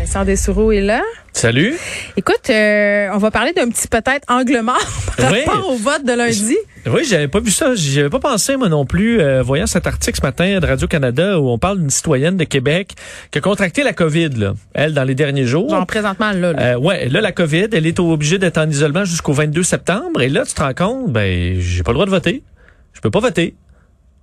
Vincent Dessoureau est là. Salut. Écoute, euh, on va parler d'un petit peut-être angle mort par Oui. rapport au vote de lundi. Oui, j'avais pas vu ça. J'avais pas pensé, moi non plus, euh, voyant cet article ce matin de Radio-Canada où on parle d'une citoyenne de Québec qui a contracté la COVID, là, elle, dans les derniers jours. Genre présentement là. là. Euh, ouais, là, la COVID, elle est obligée d'être en isolement jusqu'au 22 septembre. Et là, tu te rends compte, ben, j'ai pas le droit de voter. Je peux pas voter.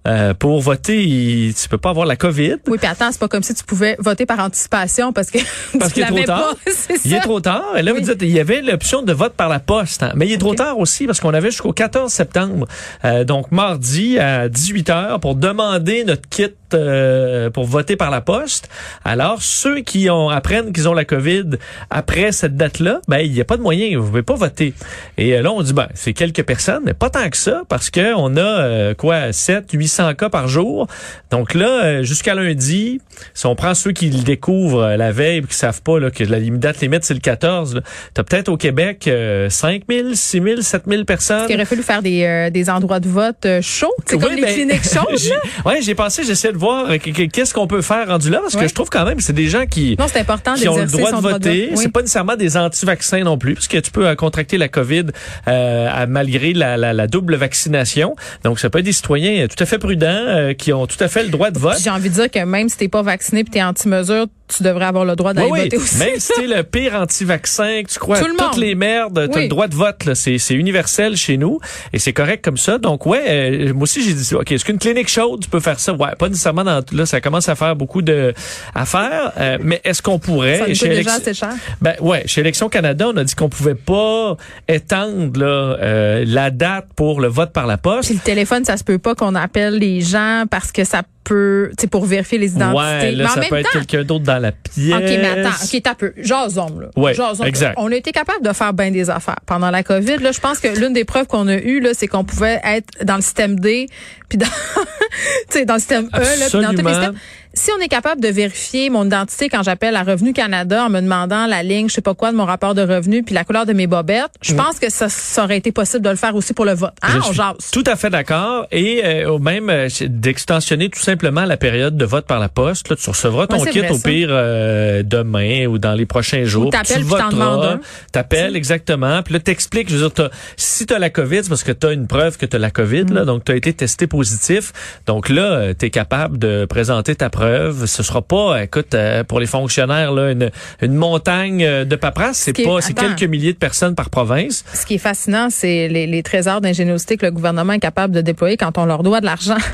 Euh, pour voter, il- tu peux pas avoir la COVID. Oui, puis attends, c'est pas comme si tu pouvais voter par anticipation parce que Parce qu'il est trop tard. pas. Il est trop tard. Et là, vous dites, il y avait l'option de vote par la poste. hein. Mais il est trop tard aussi parce qu'on avait jusqu'au 14 septembre. Euh, donc, mardi à 18 h pour demander notre kit euh, pour voter par la poste. Alors, ceux qui ont apprennent qu'ils ont la COVID après cette date-là, ben, il n'y a pas de moyen. Vous pouvez pas voter. Et euh, là, on dit, ben, c'est quelques personnes, mais pas tant que ça parce que on a, euh, quoi, 7, 800 cas par jour. Donc là, euh, jusqu'à lundi, si on prend ceux qui le découvrent euh, la veille et qui savent pas là, que la date limite, c'est le 14, tu as peut-être au Québec euh, 5 000, 6 000, 7 000 personnes. Il aurait fallu faire des, euh, des endroits de vote chauds, c'est comme Oui, les ben, cliniques chaudes. j'ai pensé, j'essaie de voir euh, que- que- qu'est-ce qu'on peut faire rendu là, parce que je trouve quand même que c'est des gens qui, Non, c'est important qui ont le droit de voter. vote. Oui. C'est pas nécessairement des anti-vaccins non plus, parce que tu peux euh, contracter la COVID euh, à- malgré la, la- la double vaccination. Donc, ça peut être des citoyens euh, tout à fait prudents euh, qui ont tout à fait le droit de vote. J'ai envie de dire que même si t'es pas vacciné puis t'es anti-mesure, tu devrais avoir le droit d'aller Oui, voter aussi. Même si t'es le pire anti-vaccin, que tu crois Tout à le toutes monde. les merdes, t'as le droit de vote. là. C'est, c'est universel chez nous et c'est correct comme ça. Donc ouais, euh, moi aussi j'ai dit, ok, est-ce qu'une clinique chaude, tu peux faire ça? Ouais, pas nécessairement dans là, ça commence à faire beaucoup de à faire. euh, mais est-ce qu'on pourrait Ça chez déjà assez cher. ben ouais, chez Élection Canada, on a dit qu'on pouvait pas étendre là, euh, la date pour le vote par la poste. Puis le téléphone, ça se peut pas qu'on appelle les gens parce que ça peut, tu sais, pour vérifier les identités. Ouais, là, mais en ça même peut être quelqu'un d'autre dans la pièce. OK, mais attends, OK, t'as peu. Jason, là. Ouais, Jason, exact. On a été capable de faire bien des affaires. Pendant la COVID, là, je pense que l'une des preuves qu'on a eues, là, c'est qu'on pouvait être dans le système D, puis dans, tu sais, dans le système E, là, puis dans tous les systèmes. Si on est capable de vérifier mon identité quand j'appelle à Revenu Canada en me demandant la ligne, je sais pas quoi, de mon rapport de revenu, puis la couleur de mes bobettes, je pense que ça, ça aurait été possible de le faire aussi pour le vote. Hein, Mm. Je on suis jase. Tout à fait d'accord. Et euh, même euh, d'extensionner tout simplement la période de vote par la poste. Là, tu recevras ton Ouais, kit vrai, au pire euh, demain ou dans les prochains jours. t'appelles tu puis un. T'appelles exactement. Puis là, t'expliques. Je veux dire, t'as- si tu as la COVID, c'est parce que tu as une preuve que tu as la COVID. Mm. Là, donc, tu as été testé positif. Donc là, tu es capable de présenter ta preuve. Ce sera pas, écoute, euh, pour les fonctionnaires, là, une, une montagne euh, de paperasse. C'est pas, c'est quelques milliers de personnes par province. Ce qui est fascinant, c'est les, les trésors d'ingéniosité que le gouvernement est capable de déployer quand on leur doit de l'argent.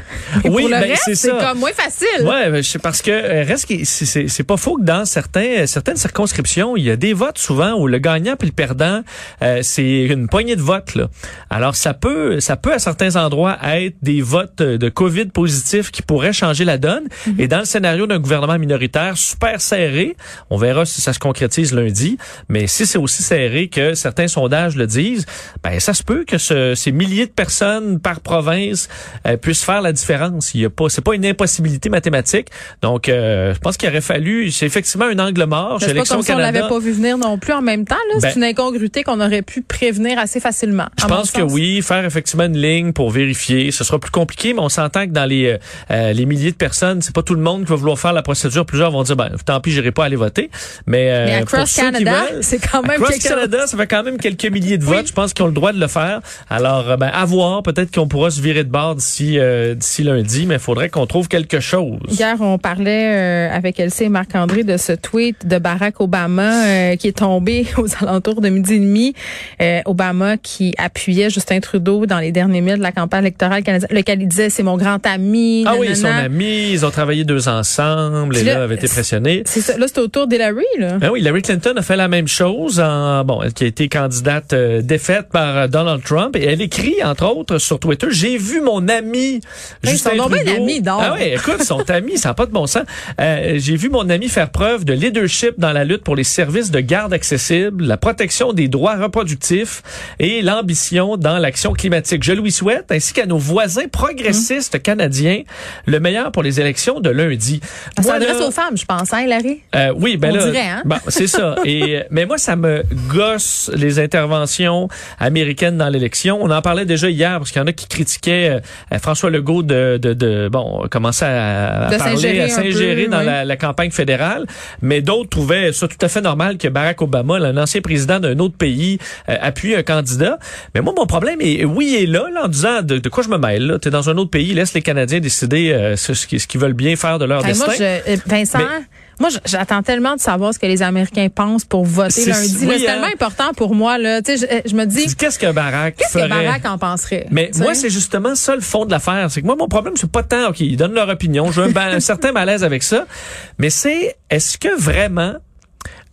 Oui, pour le ben, reste, c'est comme moins facile. Ouais, ben, c'est parce que euh, reste c'est- pas faux que dans certains certaines circonscriptions, il y a des votes souvent où le gagnant puis le perdant euh, c'est une poignée de votes là. Alors ça peut ça peut à certains endroits être des votes de Covid positifs qui pourraient changer la donne et dans le scénario d'un gouvernement minoritaire super serré, on verra si ça se concrétise lundi, mais si c'est aussi serré que certains sondages le disent, ben ça se peut que ce- ces milliers de personnes par province euh, puissent faire la différence. Il y a pas, c'est pas une impossibilité mathématique. Donc, euh, je pense qu'il aurait fallu, c'est effectivement un angle mort C'est pas comme si on l'avait pas vu venir non plus en même temps. là. Ben- c'est une incongruité qu'on aurait pu prévenir assez facilement. Je pense que oui, faire effectivement une ligne pour vérifier, ce sera plus compliqué, mais on s'entend que dans les euh, euh, les milliers de personnes, c'est pas tout le monde qui va vouloir faire la procédure. Plusieurs vont dire, ben tant pis, j'irai pas aller voter. Mais, euh, Mais Across Canada, c'est quand même Across chose. Canada, ça fait quand même quelques milliers de Oui. votes. Je pense qu'ils ont le droit de le faire. Alors, euh, ben, à voir. Peut-être qu'on pourra se virer de bord d'ici euh, d'ici lundi, mais il faudrait qu'on trouve quelque chose. Hier, on parlait euh, avec Elsie et Marc-André de ce tweet de Barack Obama euh, qui est tombé aux alentours de midi et demi. Euh, Obama qui appuyait Justin Trudeau dans les derniers milles de la campagne électorale canadienne, lequel il disait c'est mon grand ami. Ah oui, nanana. son ami, ils ont travaillé deux ensemble, et là, là, avait été pressionné. C'est ça. Là, c'est au tour d'Hillary, là. Ben oui, Hillary Clinton a fait la même chose, en, bon, elle qui a été candidate euh, défaite par euh, Donald Trump, et elle écrit, entre autres, sur Twitter, j'ai vu mon ami Hey, Justin donc bien Trudeau. amis, donc. Ah oui, écoute, ils sont amis, ça n'a pas de bon sens. Euh, j'ai vu mon ami faire preuve de leadership dans la lutte pour les services de garde accessibles, la protection des droits reproductifs et l'ambition dans l'action climatique. Je lui souhaite, ainsi qu'à nos voisins progressistes canadiens, le meilleur pour les élections de lundi. Ça Moi, s'adresse aux femmes, je pense, hein, Hillary? euh, oui, ben On là, dirait, hein? bon, c'est ça. Et euh, mais moi, ça me gosse les interventions américaines dans l'élection. On en parlait déjà hier parce qu'il y en a qui critiquaient euh, François Legault de, de, de bon commencer à, à De parler, s'ingérer à s'ingérer dans oui. la, la campagne fédérale. Mais d'autres trouvaient ça tout à fait normal que Barack Obama, là, un ancien président d'un autre pays, euh, appuie un candidat. Mais moi, mon problème est oui et là, là en disant de, de quoi je me mêle. Là, t'es dans un autre pays, laisse les Canadiens décider ce, ce qu'ils veulent bien faire de leur Hey, destin. moi, je, euh, Vincent, Mais- moi, j'attends tellement de savoir ce que les Américains pensent pour voter lundi. oui, C'est hein. tellement important pour moi. Là. Tu sais, Je, je me dis, Qu'est-ce que Barack qu'est-ce que? Barack en penserait? Mais moi, c'est justement ça le fond de l'affaire. C'est que moi, mon problème, c'est pas tant, OK, ils donnent leur opinion. J'ai un certain malaise avec ça. Mais c'est, est-ce que vraiment,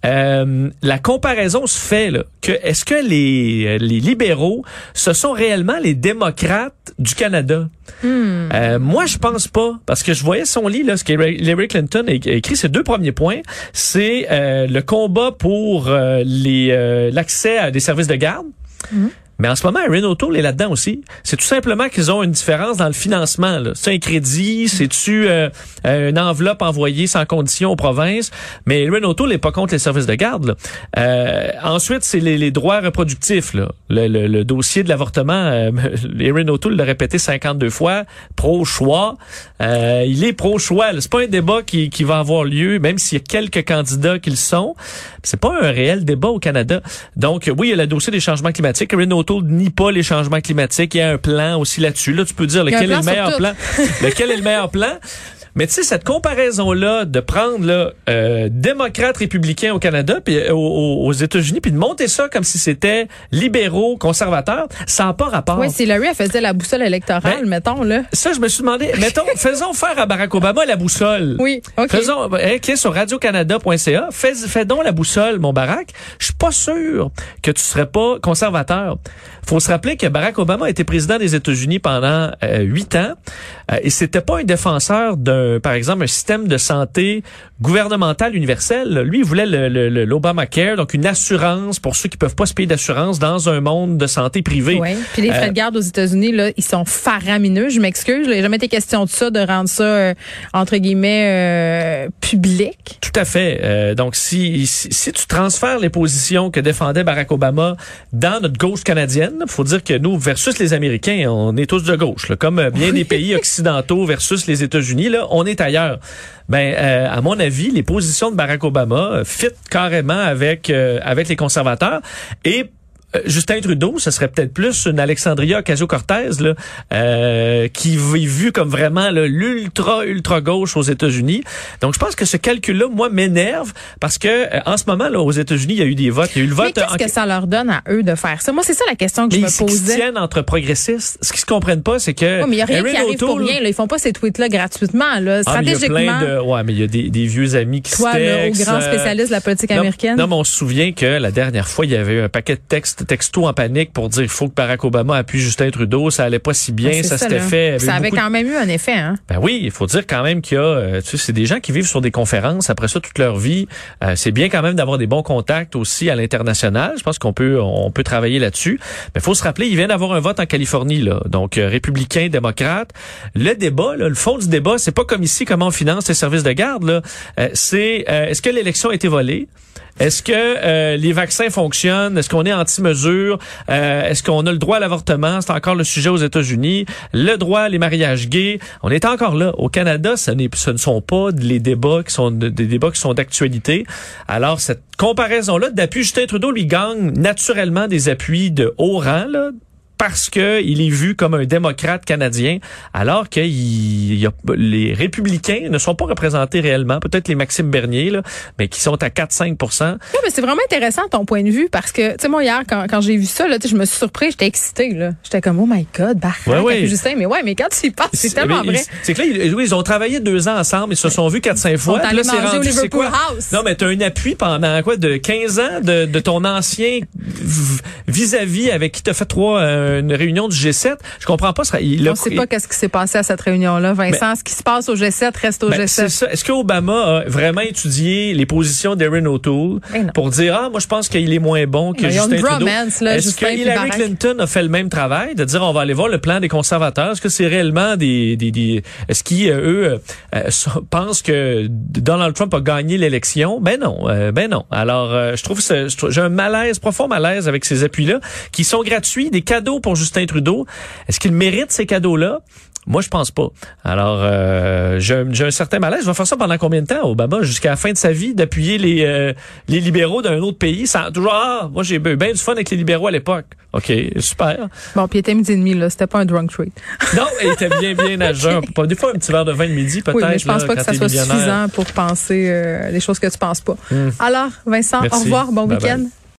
euh, la comparaison se fait, là, que est-ce que les, les libéraux, ce sont réellement les démocrates du Canada? Euh, moi, je pense pas, parce que je voyais son lit, là, ce qu'Hillary Clinton a écrit, ces deux premiers points, c'est euh, le combat pour euh, les euh, l'accès à des services de garde. Mais en ce moment, Erin O'Toole est là-dedans aussi. C'est tout simplement qu'ils ont une différence dans le financement. C'est un crédit, c'est-tu euh, euh, une enveloppe envoyée sans condition aux provinces? Mais Erin O'Toole n'est pas contre les services de garde. là. Euh, ensuite, c'est les, les droits reproductifs. Là. Le, le- le dossier de l'avortement, euh, Erin O'Toole l'a répété 52 fois, pro-choix. Euh, il est pro-choix. C'est pas un débat qui, qui va avoir lieu, même s'il y a quelques candidats qui le sont. C'est pas un réel débat au Canada. Donc, oui, il y a le dossier des changements climatiques. Erin nie pas les changements climatiques. Il y a un plan aussi là-dessus. Là, tu peux dire lequel est le meilleur plan. lequel est le meilleur plan? Mais tu sais, cette comparaison-là de prendre là, euh, démocrates républicains au Canada puis euh, aux, aux États-Unis, puis de monter ça comme si c'était libéraux, conservateurs, ça n'a pas rapport. Oui, si Hillary elle faisait la boussole électorale, Ben, mettons, là. Ça, je me suis demandé, mettons, faisons faire à Barack Obama la boussole. Oui, OK. Faisons, hein, qui est sur radiocanada.ca, fais, fais donc la boussole, mon Barack. Je suis pas sûr que tu serais pas conservateur. Faut se rappeler que Barack Obama a été président des États-Unis pendant euh, huit ans euh, et c'était pas un défenseur d'un, par exemple, un système de santé gouvernemental universel. Lui, il voulait le, le- le- l'Obamacare, donc une assurance pour ceux qui peuvent pas se payer d'assurance dans un monde de santé privée. Oui. Puis les frais Euh, de garde aux États-Unis, là, ils sont faramineux. Je m'excuse. Il n'a jamais été question de ça, de rendre ça, euh, entre guillemets, euh, public. Tout à fait. Euh, donc, si, si, si tu transfères les positions que défendait Barack Obama dans notre gauche canadienne, faut dire que nous, versus les Américains, on est tous de gauche. là. comme euh, bien des pays occidentaux versus les États-Unis, là, on est ailleurs. Ben, euh, à mon avis, les positions de Barack Obama euh, fit carrément avec euh, avec les conservateurs et Justin Trudeau, ce serait peut-être plus une Alexandria Ocasio-Cortez là, euh, qui est vue comme vraiment là, l'ultra ultra gauche aux États-Unis. Donc je pense que ce calcul-là, moi, m'énerve parce que euh, en ce moment là, aux États-Unis, il y a eu des votes, il y a eu le vote. qu'est-ce en- que ça leur donne à eux de faire ça? Moi, c'est ça la question que mais je ils me se posais. tiennent entre progressistes. Ce qu'ils se comprennent pas, c'est que Ouais, mais il n'y a rien Erin qui arrive pour rien. Là. Ils font pas ces tweets-là gratuitement. Là. Ah, mais il y a Stratégiquement, plein de, ouais, mais il y a des, des vieux amis qui toi, se au textent, grand euh, spécialiste de la politique non, américaine. Non, mais on se souvient que la dernière fois, il y avait eu un paquet de textes, textos en panique pour dire faut que Barack Obama appuie Justin Trudeau. Ça allait pas si bien, Ah, ça, s'était fait. avait Ça avait de- quand même eu un effet. Hein? Ben oui, il faut dire quand même qu'il y a, euh, tu sais, c'est des gens qui vivent sur des conférences après ça toute leur vie. Euh, c'est bien quand même d'avoir des bons contacts aussi à l'international. Je pense qu'on peut, on peut travailler là-dessus. Mais il faut se rappeler, il vient d'avoir un vote en Californie là, donc euh, républicain, démocrate. Le débat, là, le fond du débat, c'est pas comme ici comment on finance les services de garde. Là, Euh, c'est euh, est-ce que l'élection a été volée? Est-ce que euh, les vaccins fonctionnent? Est-ce qu'on est anti-mesure? Euh, Est-ce qu'on a le droit à l'avortement? C'est encore le sujet aux États-Unis. Le droit à les mariages gays. On est encore là. Au Canada, ce, ce ne sont pas les débats qui sont de- des débats qui sont d'actualité. Alors, cette comparaison-là d'appui, Justin Trudeau lui gagne naturellement des appuis de haut rang, là, parce que il est vu comme un démocrate canadien, alors que il, y a, les républicains ne sont pas représentés réellement, peut-être les Maxime Bernier, là, mais qui sont à 4-5 Oui, mais c'est vraiment intéressant ton point de vue parce que, tu sais, moi, hier, quand, quand j'ai vu ça, là, je me suis surpris, j'étais excitée. là. J'étais comme, oh my God, Barack, Ouais, ouais. Justin. Mais ouais, mais quand tu y penses, c'est tellement mais vrai. C'est que là, ils, oui, ils ont travaillé deux ans ensemble, ils se sont vus 4-5 fois. Puis là, c'est rendu, c'est quoi? House. Non, mais t'as un appui pendant quoi, de 15 ans de, de ton ancien vis-à-vis avec qui t'as fait trois, euh, une réunion du G7. Je comprends pas. ça- Il a- On sait pas qu'est-ce qui s'est passé à cette réunion-là, Vincent. Ce qui se passe au G7 reste au Ben, c'est G7. ça. Est-ce qu'Obama a vraiment étudié les positions d'Erin O'Toole non. pour dire ah moi je pense qu'il est moins bon que Ben, ont Justin Trudeau? là, Est-ce que Hillary? Clinton a fait le même travail de dire on va aller voir le plan des conservateurs? Est-ce que c'est réellement des, des, des est-ce qu'ils euh, eux euh, sont- pensent que Donald Trump a gagné l'élection? Ben non, euh, ben non. Alors euh, je trouve j'ai un malaise profond malaise avec ces appuis-là qui sont gratuits, des cadeaux pour Justin Trudeau. Est-ce qu'il mérite ces cadeaux-là? Moi, je pense pas. Alors, euh, j'ai un, certain malaise. Je vais faire ça pendant combien de temps, Obama, jusqu'à la fin de sa vie, d'appuyer les, euh, les libéraux d'un autre pays, sans toujours ah, moi j'ai eu bien du fun avec les libéraux à l'époque. Ok, super. Bon, puis il était midi et demi, là. C'était pas un drunk treat. Non, il était bien bien à jeun. Des fois un petit verre de vin de midi peut-être. Oui, mais je pense là, pas que ça soit suffisant pour penser euh, des choses que tu penses pas. Alors, Vincent, Merci. au revoir. Bon week-end.